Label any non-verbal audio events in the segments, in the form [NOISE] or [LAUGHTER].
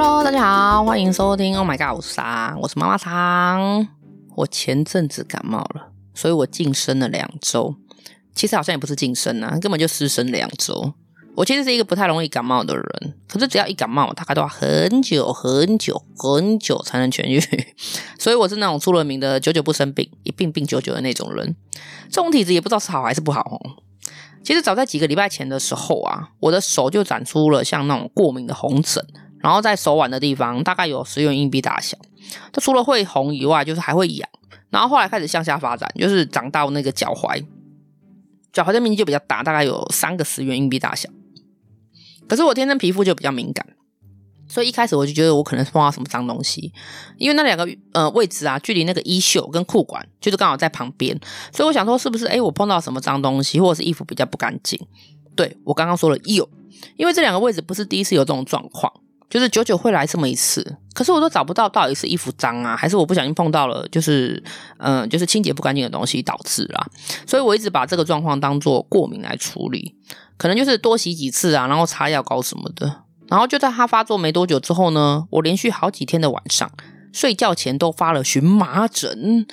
Hello，大家好，欢迎收听。Oh my god，我是莎，我是妈妈桑。我前阵子感冒了，所以我净身了两周。其实好像也不是净身啊，根本就失声两周。我其实是一个不太容易感冒的人，可是只要一感冒，大概都要很久很久很久才能痊愈。[LAUGHS] 所以我是那种出了名的久久不生病，一病病久久的那种人。这种体质也不知道是好还是不好哦。其实早在几个礼拜前的时候啊，我的手就长出了像那种过敏的红疹，然后在手腕的地方大概有十元硬币大小。它除了会红以外，就是还会痒。然后后来开始向下发展，就是长到那个脚踝。脚踝的面积就比较大，大概有三个十元硬币大小。可是我天生皮肤就比较敏感，所以一开始我就觉得我可能碰到什么脏东西，因为那两个呃位置啊，距离那个衣袖跟裤管就是刚好在旁边，所以我想说是不是诶我碰到什么脏东西，或者是衣服比较不干净？对，我刚刚说了有，因为这两个位置不是第一次有这种状况。就是久久会来这么一次，可是我都找不到到底是衣服脏啊，还是我不小心碰到了，就是嗯、就是清洁不干净的东西导致啦。所以我一直把这个状况当做过敏来处理，可能就是多洗几次啊，然后擦药膏什么的。然后就在它发作没多久之后呢，我连续好几天的晚上睡觉前都发了荨麻疹，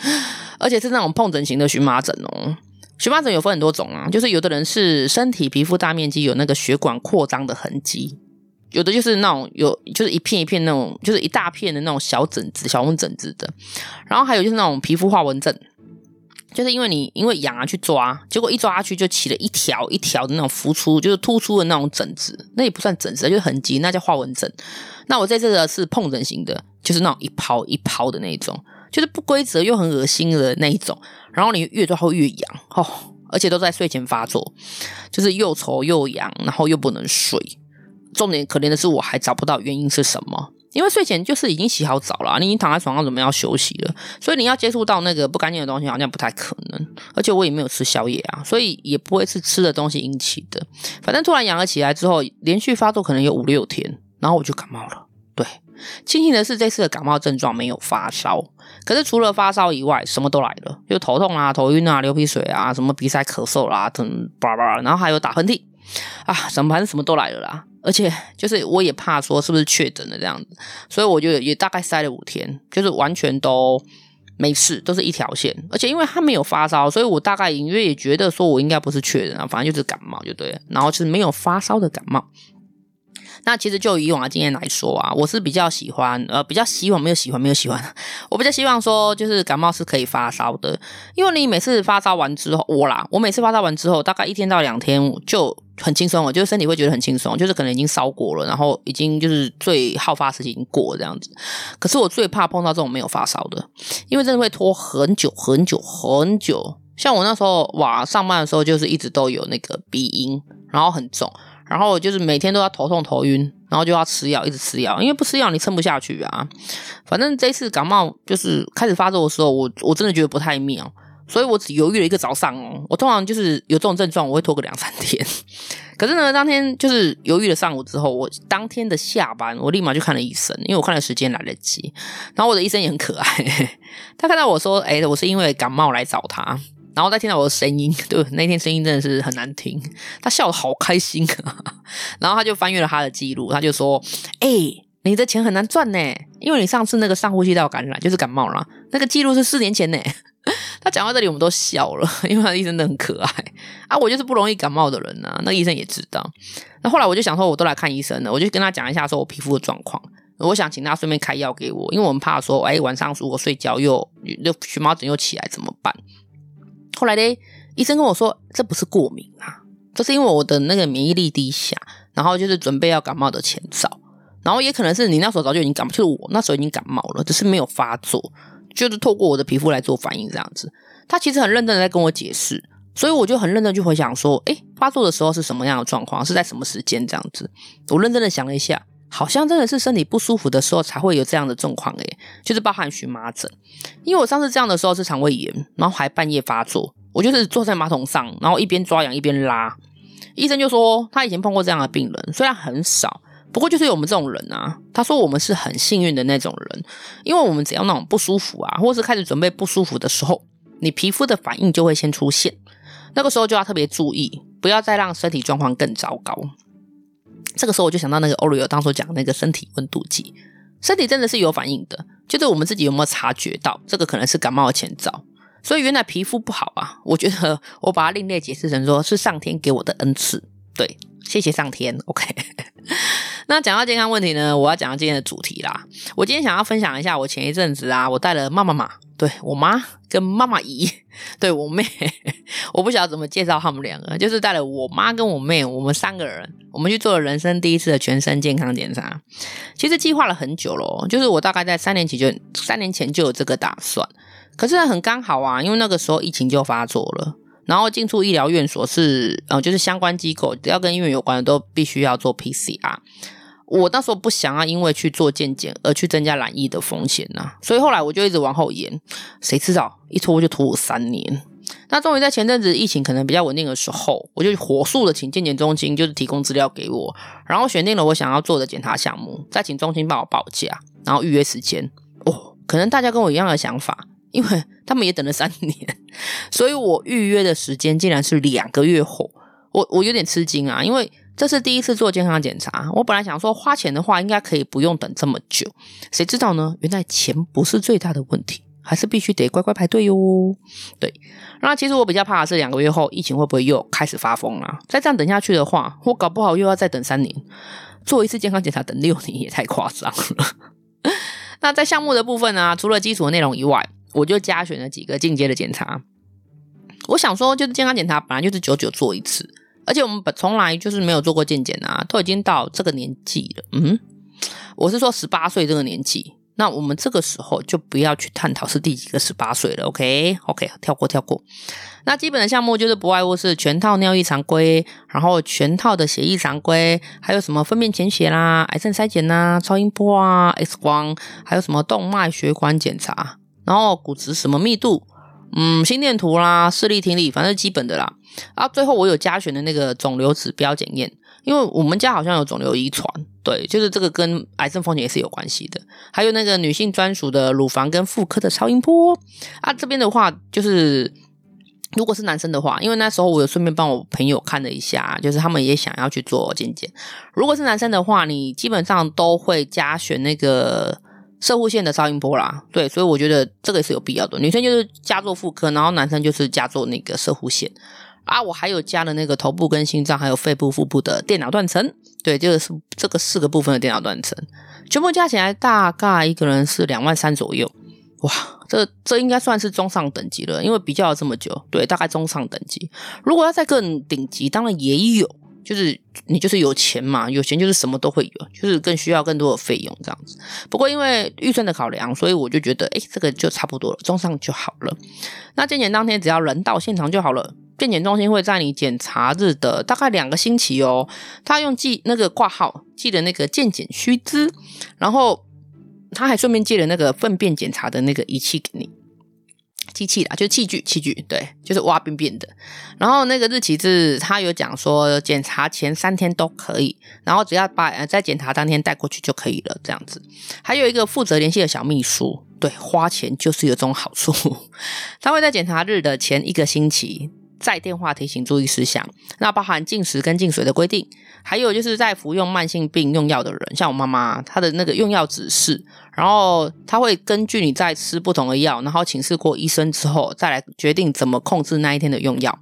而且是那种碰疹型的荨麻疹哦。荨麻疹有分很多种啊，就是有的人是身体皮肤大面积有那个血管扩张的痕迹。有的就是那种有，就是一片一片那种，就是一大片的那种小疹子、小红疹子的。然后还有就是那种皮肤化纹症，就是因为你因为痒啊去抓，结果一抓下去就起了一条一条的那种浮出，就是突出的那种疹子。那也不算疹子，就是痕迹，那叫化纹症。那我在这次的是碰疹型的，就是那种一泡一泡的那种，就是不规则又很恶心的那一种。然后你越抓会越痒哦，而且都在睡前发作，就是又丑又痒，然后又不能睡。重点可怜的是，我还找不到原因是什么。因为睡前就是已经洗好澡了，你已经躺在床上准备要休息了，所以你要接触到那个不干净的东西，好像不太可能。而且我也没有吃宵夜啊，所以也不会是吃的东西引起的。反正突然痒了起来之后，连续发作可能有五六天，然后我就感冒了。对，庆幸的是这次的感冒症状没有发烧，可是除了发烧以外，什么都来了，就头痛啊、头晕啊、流鼻水啊、什么鼻塞、咳嗽啦、啊，等叭叭，然后还有打喷嚏啊，什么反正什么都来了啦。而且就是我也怕说是不是确诊了这样子，所以我就也大概塞了五天，就是完全都没事，都是一条线。而且因为他没有发烧，所以我大概隐约也觉得说我应该不是确诊啊，反正就是感冒就对了。然后就是没有发烧的感冒。那其实就以往的经验来说啊，我是比较喜欢，呃，比较希望没有喜欢没有喜欢，我比较希望说就是感冒是可以发烧的，因为你每次发烧完之后，我啦，我每次发烧完之后，大概一天到两天就很轻松了，就是身体会觉得很轻松，就是可能已经烧过了，然后已经就是最好发时期已经过了这样子。可是我最怕碰到这种没有发烧的，因为真的会拖很久很久很久。像我那时候哇，上班的时候就是一直都有那个鼻音，然后很重。然后就是每天都要头痛头晕，然后就要吃药，一直吃药，因为不吃药你撑不下去啊。反正这次感冒就是开始发作的时候，我我真的觉得不太妙，所以我只犹豫了一个早上哦。我通常就是有这种症状，我会拖个两三天。[LAUGHS] 可是呢，当天就是犹豫了上午之后，我当天的下班，我立马就看了医生，因为我看了时间来得及。然后我的医生也很可爱，[LAUGHS] 他看到我说：“哎，我是因为感冒来找他。”然后再听到我的声音，对，那天声音真的是很难听。他笑得好开心啊，[LAUGHS] 然后他就翻阅了他的记录，他就说：“哎、你的钱很难赚呢，因为你上次那个上呼吸道感染就是感冒了，那个记录是四年前呢。[LAUGHS] ”他讲到这里，我们都笑了，[LAUGHS] 因为他的医生真的很可爱啊。我就是不容易感冒的人呐、啊，那个医生也知道。那后来我就想说，我都来看医生了，我就跟他讲一下说我皮肤的状况，我想请他顺便开药给我，因为我们怕说，哎，晚上如果睡觉又又荨麻疹又起来怎么办？后来呢，医生跟我说，这不是过敏啊，这是因为我的那个免疫力低下，然后就是准备要感冒的前兆，然后也可能是你那时候早就已经感冒，就是我那时候已经感冒了，只是没有发作，就是透过我的皮肤来做反应这样子。他其实很认真的在跟我解释，所以我就很认真去回想说，诶，发作的时候是什么样的状况，是在什么时间这样子。我认真的想了一下。好像真的是身体不舒服的时候才会有这样的状况诶，就是包含荨麻疹。因为我上次这样的时候是肠胃炎，然后还半夜发作，我就是坐在马桶上，然后一边抓痒一边拉。医生就说他以前碰过这样的病人，虽然很少，不过就是有我们这种人啊。他说我们是很幸运的那种人，因为我们只要那种不舒服啊，或是开始准备不舒服的时候，你皮肤的反应就会先出现，那个时候就要特别注意，不要再让身体状况更糟糕。这个时候我就想到那个 Oreo 当初讲那个身体温度计，身体真的是有反应的，就是我们自己有没有察觉到这个可能是感冒的前兆。所以原来皮肤不好啊，我觉得 [LAUGHS] 我把它另类解释成说是上天给我的恩赐。对，谢谢上天。OK。[LAUGHS] 那讲到健康问题呢，我要讲到今天的主题啦。我今天想要分享一下，我前一阵子啊，我带了妈妈妈，对我妈跟妈妈姨，对我妹，[LAUGHS] 我不晓得怎么介绍他们两个，就是带了我妈跟我妹，我们三个人，我们去做了人生第一次的全身健康检查。其实计划了很久了，就是我大概在三年前就三年前就有这个打算，可是很刚好啊，因为那个时候疫情就发作了。然后进出医疗院所是，呃，就是相关机构，要跟医院有关的都必须要做 PCR。我那时候不想要因为去做健检而去增加染疫的风险呐、所以后来我就一直往后延。谁知道一拖就拖我三年。那终于在前阵子疫情可能比较稳定的时候，我就火速的请健检中心就是提供资料给我，然后选定了我想要做的检查项目，再请中心帮我报价，然后预约时间。哦，可能大家跟我一样的想法。因为他们也等了三年，所以我预约的时间竟然是两个月后，我我有点吃惊啊！因为这是第一次做健康检查，我本来想说花钱的话应该可以不用等这么久，谁知道呢？原来钱不是最大的问题，还是必须得乖乖排队哟。对，那其实我比较怕的是两个月后疫情会不会又开始发疯啊？再这样等下去的话，我搞不好又要再等三年，做一次健康检查等六年也太夸张了。[LAUGHS] 那在项目的部分呢、啊，除了基础的内容以外，我就加选了几个进阶的检查。我想说，就是健康检查本来就是久久做一次，而且我们本从来就是没有做过健检啊，都已经到这个年纪了。嗯，我是说十八岁这个年纪，那我们这个时候就不要去探讨是第几个十八岁了。，OK OK，跳过跳过。那基本的项目就是不外乎是全套尿液常规，然后全套的血液常规，还有什么粪便潜血啦、癌症筛检啦、超音波啊、X 光，还有什么动脉血管检查。然后骨质什么密度，嗯，心电图啦，视力听力，反正基本的啦。啊最后我有加选的那个肿瘤指标检验，因为我们家好像有肿瘤遗传，对，就是这个跟癌症风险也是有关系的。还有那个女性专属的乳房跟妇科的超音波啊，这边的话就是如果是男生的话，因为那时候我有顺便帮我朋友看了一下，就是他们也想要去做健检。如果是男生的话，你基本上都会加选那个。射护线的超音波啦，对，所以我觉得这个也是有必要的。女生就是加做妇科，然后男生就是加做那个射护线啊。我还有加了那个头部跟心脏，还有肺部、腹部的电脑断层，对，这个是这个四个部分的电脑断层，全部加起来大概一个人是两万三左右。哇，这这应该算是中上等级了，因为比较了这么久，对，大概中上等级。如果要再更顶级，当然也有。就是你就是有钱嘛，有钱就是什么都会有，就是更需要更多的费用这样子。不过因为预算的考量，所以我就觉得，诶，这个就差不多了，中上就好了。那健检当天只要人到现场就好了。健检中心会在你检查日的大概两个星期哦，他用记那个挂号记的那个健检须知，然后他还顺便借了那个粪便检查的那个仪器给你。机器啦，就是器具，器具对，就是挖便便的。然后那个日期是，他有讲说检查前三天都可以，然后只要把在检查当天带过去就可以了，这样子。还有一个负责联系的小秘书，对，花钱就是有这种好处，[LAUGHS] 他会在检查日的前一个星期。在电话提醒注意事项，那包含进食跟进水的规定，还有就是在服用慢性病用药的人，像我妈妈，她的那个用药指示，然后她会根据你在吃不同的药，然后请示过医生之后，再来决定怎么控制那一天的用药。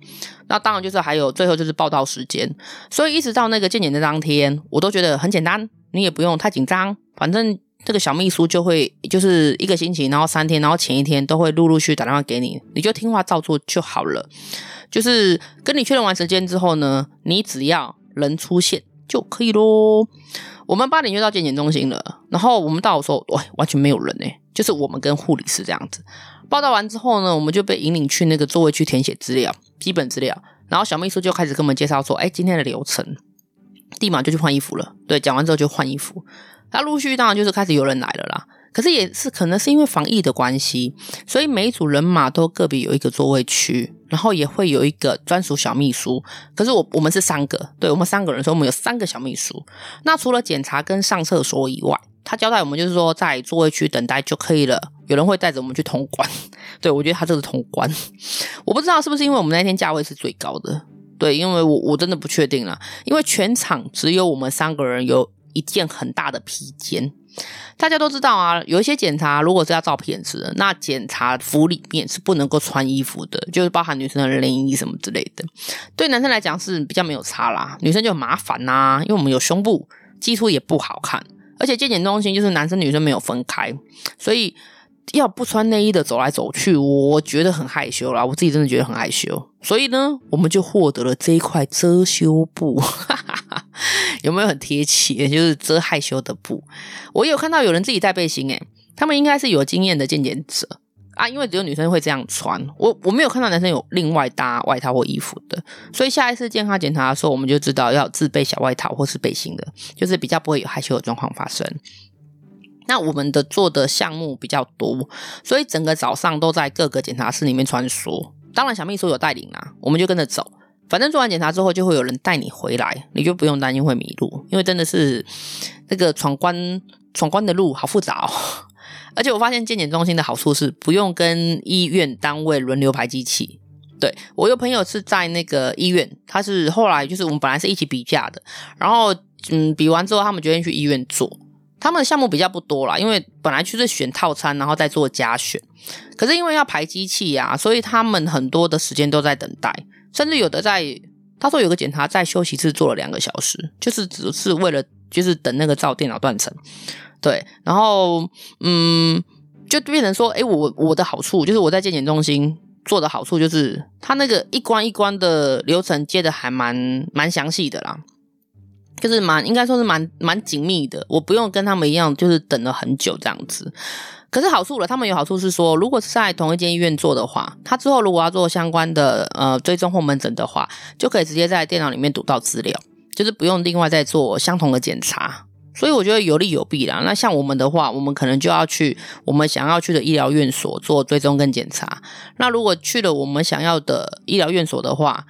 那当然就是还有最后就是报到时间，所以一直到那个健检的当天，我都觉得很简单，你也不用太紧张，反正。这个小秘书就会就是一个星期，然后三天，然后前一天都会陆陆续续打电话给你，你就听话照做就好了。就是跟你确认完时间之后呢，你只要人出现就可以喽。我们八点就到健检中心了，然后我们到的时候，喂，完全没有人诶，就是我们跟护理师这样子。报道完之后呢，我们就被引领去那个座位去填写资料，基本资料，然后小秘书就开始跟我们介绍说，哎，今天的流程，立马就去换衣服了。对，讲完之后就换衣服。他陆续当然就是开始有人来了啦，可是也是可能是因为防疫的关系，所以每一组人马都个别有一个座位区，然后也会有一个专属小秘书。可是我我们是三个，对，我们三个人，所以我们有三个小秘书。那除了检查跟上厕所以外，他交代我们就是说在座位区等待就可以了。有人会带着我们去通关，[LAUGHS] 对，我觉得他这是通关。我不知道是不是因为我们那天价位是最高的。对，因为我我真的不确定啦，因为全场只有我们三个人有一件很大的披肩。大家都知道啊，有一些检查如果是要照片子，那检查服里面是不能够穿衣服的，就是包含女生的内衣什么之类的。对男生来讲是比较没有差啦，女生就麻烦啦、因为我们有胸部，基础也不好看，而且健检中心就是男生女生没有分开，所以。要不穿内衣的走来走去，我觉得很害羞啦。我自己真的觉得很害羞，所以呢，我们就获得了这一块遮羞布，[LAUGHS] 有没有很贴切？就是遮害羞的布。我有看到有人自己带背心，诶，他们应该是有经验的健检者啊，因为只有女生会这样穿。我我没有看到男生有另外搭外套或衣服的，所以下一次健康检查的时候，我们就知道要自备小外套或是背心的，就是比较不会有害羞的状况发生。那我们的做的项目比较多，所以整个早上都在各个检查室里面穿梭。当然，小秘书有带领啦，我们就跟着走。反正做完检查之后，就会有人带你回来，你就不用担心会迷路，因为真的是那个闯关闯关的路好复杂哦。[LAUGHS] 而且我发现健检中心的好处是不用跟医院单位轮流排机器。对，我有朋友是在那个医院，他是后来就是我们本来是一起比价的，然后嗯比完之后，他们决定去医院做。他们的项目比较不多啦，因为本来就是选套餐，然后再做加选。可是因为要排机器呀，所以他们很多的时间都在等待，甚至有的在他说有个检查在休息室做了两个小时，就是只是为了就是等那个照电脑断层。对，然后嗯，就变成说，诶，我我的好处就是我在健检中心做的好处就是，他那个一关一关的流程接的还蛮蛮详细的啦。就是蛮应该说是蛮蛮紧密的，我不用跟他们一样，就是等了很久这样子。可是好处了，他们有好处是说，如果是在同一间医院做的话，他之后如果要做相关的呃追踪或门诊的话，就可以直接在电脑里面读到资料，就是不用另外再做相同的检查。所以我觉得有利有弊啦。那像我们的话，我们可能就要去我们想要去的医疗院所做追踪跟检查。那如果去了我们想要的医疗院所的话，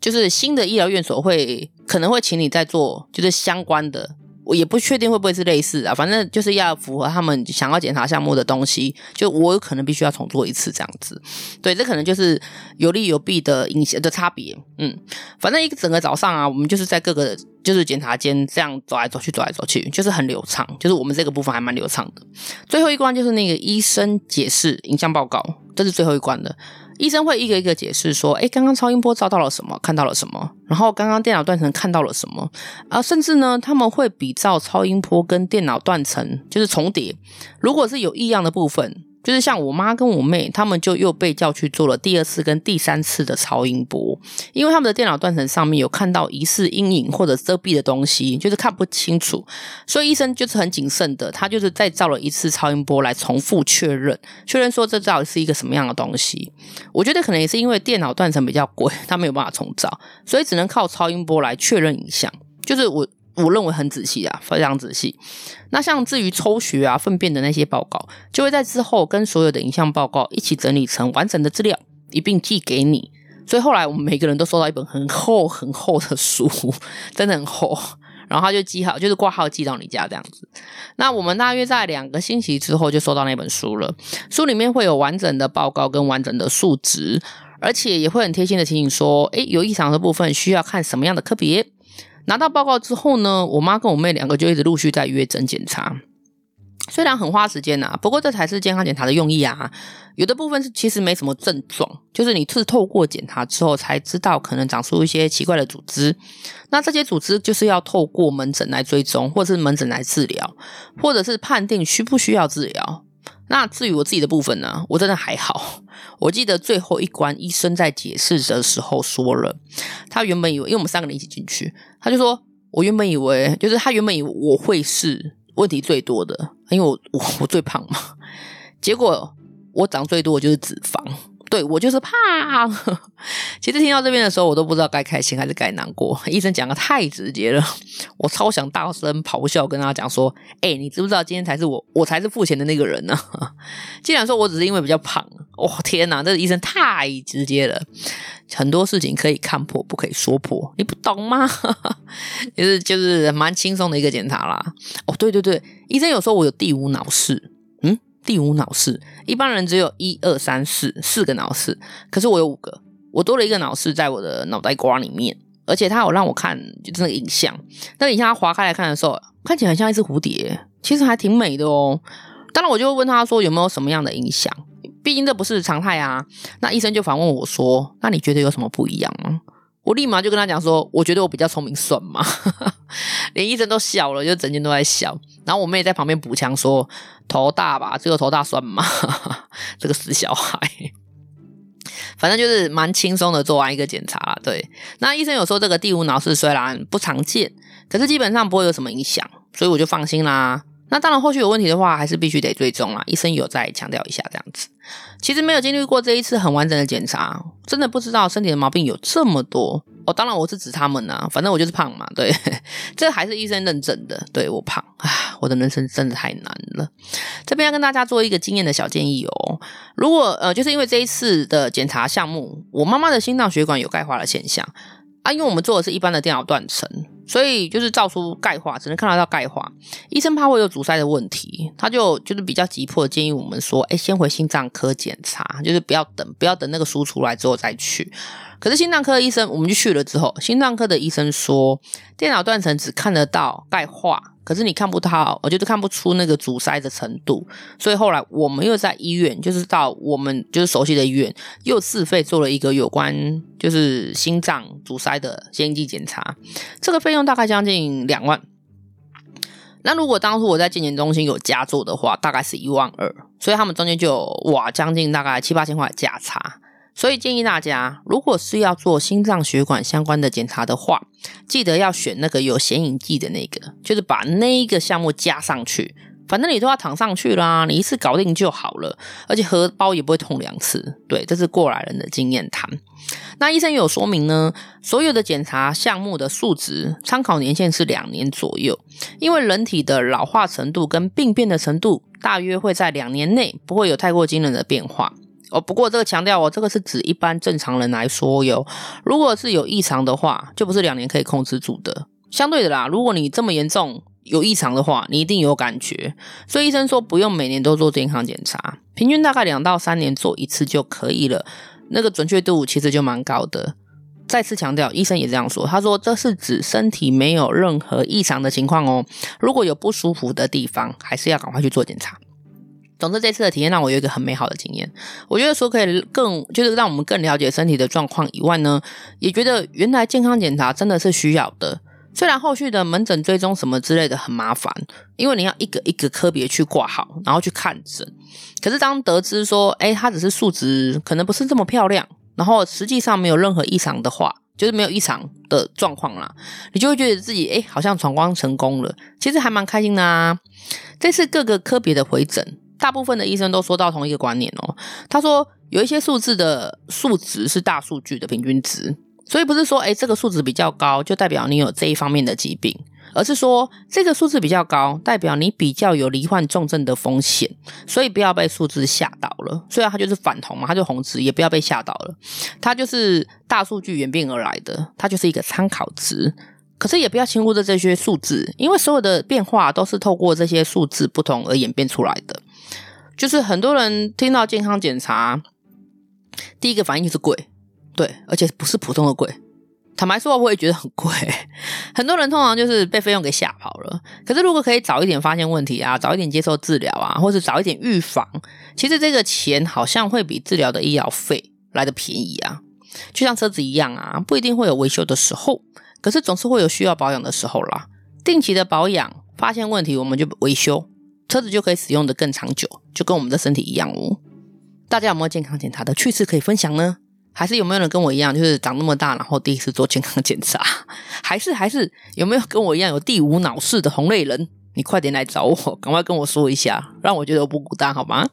就是新的医疗院所会可能会请你再做，就是相关的，我也不确定会不会是类似啊，反正就是要符合他们想要检查项目的东西，就我有可能必须要重做一次这样子。对，这可能就是有利有弊的影响的差别。嗯，反正一个整个早上啊，我们就是在各个就是检查间这样走来走去，走来走去，就是很流畅，就是我们这个部分还蛮流畅的。最后一关就是那个医生解释影像报告，这是最后一关的。医生会一个一个解释说：“诶，刚刚超音波照到了什么？看到了什么？然后刚刚电脑断层看到了什么？啊，甚至呢，他们会比照超音波跟电脑断层，就是重叠。如果是有异样的部分。”就是像我妈跟我妹，他们就又被叫去做了第二次跟第三次的超音波，因为他们的电脑断层上面有看到疑似阴影或者遮蔽的东西，就是看不清楚，所以医生就是很谨慎的，他就是再照了一次超音波来重复确认，确认说这到底是一个什么样的东西。我觉得可能也是因为电脑断层比较贵，他没有办法重照，所以只能靠超音波来确认影像。就是我。我认为很仔细啊，非常仔细。那像至于抽血啊、粪便的那些报告，就会在之后跟所有的影像报告一起整理成完整的资料，一并寄给你。所以后来我们每个人都收到一本很厚很厚的书，[LAUGHS] 真的很厚。然后他就寄好，就是挂号寄到你家这样子。那我们大约在两个星期之后就收到那本书了，书里面会有完整的报告跟完整的数值，而且也会很贴心的提醒说，诶，有异常的部分需要看什么样的科别。拿到报告之后呢，我妈跟我妹两个就一直陆续在约诊检查，虽然很花时间呐、不过这才是健康检查的用意啊。有的部分是其实没什么症状，就是你是透过检查之后才知道可能长出一些奇怪的组织，那这些组织就是要透过门诊来追踪，或是门诊来治疗，或者是判定需不需要治疗。那至于我自己的部分呢，我真的还好。我记得最后一关医生在解释的时候说了，他原本以为，因为我们三个人一起进去，他就说，我原本以为，就是他原本以为我会是问题最多的，因为我我我最胖嘛，结果我长最多的就是脂肪。对，我就是胖。[LAUGHS] 其实听到这边的时候，我都不知道该开心还是该难过。医生讲的太直接了，我超想大声咆哮，跟他讲说：“哎，你知不知道今天才是我，我才是付钱的那个人呢？[LAUGHS] 既然说我只是因为比较胖，哇、哦，天哪，这个医生太直接了。很多事情可以看破，不可以说破，你不懂吗？[LAUGHS] 就是就是蛮轻松的一个检查啦。哦，对对对，医生有说我有第五脑室。第五脑室，一般人只有一二三四四个脑室，可是我有五个，我多了一个脑室在我的脑袋瓜里面，而且他有让我看就是那个影像，那个影像他划开来看的时候，看起来很像一只蝴蝶，其实还挺美的哦。当然，我就问他说有没有什么样的影响，毕竟这不是常态啊。那医生就反问我说：“那你觉得有什么不一样吗？”我立马就跟他讲说：“我觉得我比较聪明，算吗？” [LAUGHS] 连医生都笑了，就整天都在笑。然后我妹在旁边补枪说：“头大吧，这个头大算吗？[LAUGHS] 这个死小孩。”反正就是蛮轻松的做完一个检查了。对，那医生有说这个第五脑室虽然不常见，可是基本上不会有什么影响，所以我就放心啦。那当然，后续有问题的话，还是必须得追踪啦。医生有再强调一下这样子。其实没有经历过这一次很完整的检查，真的不知道身体的毛病有这么多哦。当然，我是指他们呐，反正我就是胖嘛。对，[LAUGHS] 这还是医生认证的。对，我胖啊，我的人生真的太难了。这边要跟大家做一个经验的小建议哦。如果呃，就是因为这一次的检查项目，我妈妈的心脏血管有钙化的现象啊，因为我们做的是一般的电脑断层。所以就是照出钙化，只能看得到钙化。医生怕会有阻塞的问题，他就就是比较急迫建议我们说，哎，先回心脏科检查，就是不要等，不要等那个书出来之后再去。可是心脏科的医生，我们就去了之后，心脏科的医生说，电脑断层只看得到钙化。可是你看不到，我就是看不出那个阻塞的程度，所以后来我们又在医院，就是到我们就是熟悉的医院，又自费做了一个有关就是心脏阻塞的先进检查，这个费用大概将近两万。那如果当初我在健检中心有加做的话，大概是一万二，所以他们中间就有哇将近大概七八千块的价差。所以建议大家，如果是要做心脏血管相关的检查的话，记得要选那个有显影剂的那个，就是把那一个项目加上去。反正你都要躺上去啦，你一次搞定就好了，而且荷包也不会痛两次。对，这是过来人的经验谈。那医生有说明呢，所有的检查项目的数值参考年限是两年左右，因为人体的老化程度跟病变的程度，大约会在两年内不会有太过惊人的变化。哦，不过这个强调哦，这个是指一般正常人来说哟。如果是有异常的话，就不是两年可以控制住的。相对的啦，如果你这么严重有异常的话，你一定有感觉。所以医生说不用每年都做健康检查，平均大概两到三年做一次就可以了。那个准确度其实就蛮高的。再次强调，医生也这样说，他说这是指身体没有任何异常的情况哦。如果有不舒服的地方，还是要赶快去做检查。总之，这次的体验让我有一个很美好的经验。我觉得说可以更，就是让我们更了解身体的状况以外呢，也觉得原来健康检查真的是需要的。虽然后续的门诊追踪什么之类的很麻烦，因为你要一个一个科别去挂号，然后去看诊。可是当得知说，哎，它只是数值可能不是这么漂亮，然后实际上没有任何异常的话，就是没有异常的状况啦，你就会觉得自己哎，好像闯关成功了。其实还蛮开心的啊。这次各个科别的回诊。大部分的医生都说到同一个观念哦，他说有一些数字的数值是大数据的平均值，所以不是说诶这个数值比较高就代表你有这一方面的疾病，而是说这个数字比较高代表你比较有罹患重症的风险，所以不要被数字吓到了。虽然它就是反红嘛，它就红值，也不要被吓到了，它就是大数据演变而来的，它就是一个参考值。可是也不要轻忽着这些数字，因为所有的变化都是透过这些数字不同而演变出来的。就是很多人听到健康检查，第一个反应就是贵，对，而且不是普通的贵。坦白说，我也觉得很贵。[LAUGHS] 很多人通常就是被费用给吓跑了。可是如果可以早一点发现问题啊，早一点接受治疗啊，或是早一点预防，其实这个钱好像会比治疗的医疗费来得便宜啊。就像车子一样啊，不一定会有维修的时候，可是总是会有需要保养的时候啦。定期的保养，发现问题我们就维修。车子就可以使用的更长久，就跟我们的身体一样哦。大家有没有健康检查的趣事可以分享呢？还是有没有人跟我一样，就是长那么大然后第一次做健康检查？还是还是有没有跟我一样有第五脑室的同类人？你快点来找我，[LAUGHS] 赶快跟我说一下，让我觉得我不孤单，好吗？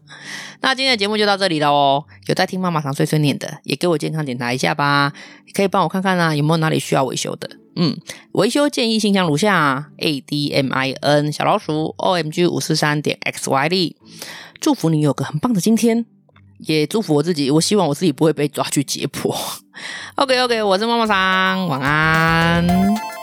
那今天的节目就到这里了哦。有在听妈妈桑碎碎念的，也给我健康检查一下吧。可以帮我看看啊，有没有哪里需要维修的？嗯，维修建议信箱如下：a d m i n 小老鼠 o m g 五四三点 x y d。祝福你有个很棒的今天，也祝福我自己。我希望我自己不会被抓去解剖。[LAUGHS] OK OK，我是妈妈桑，晚安。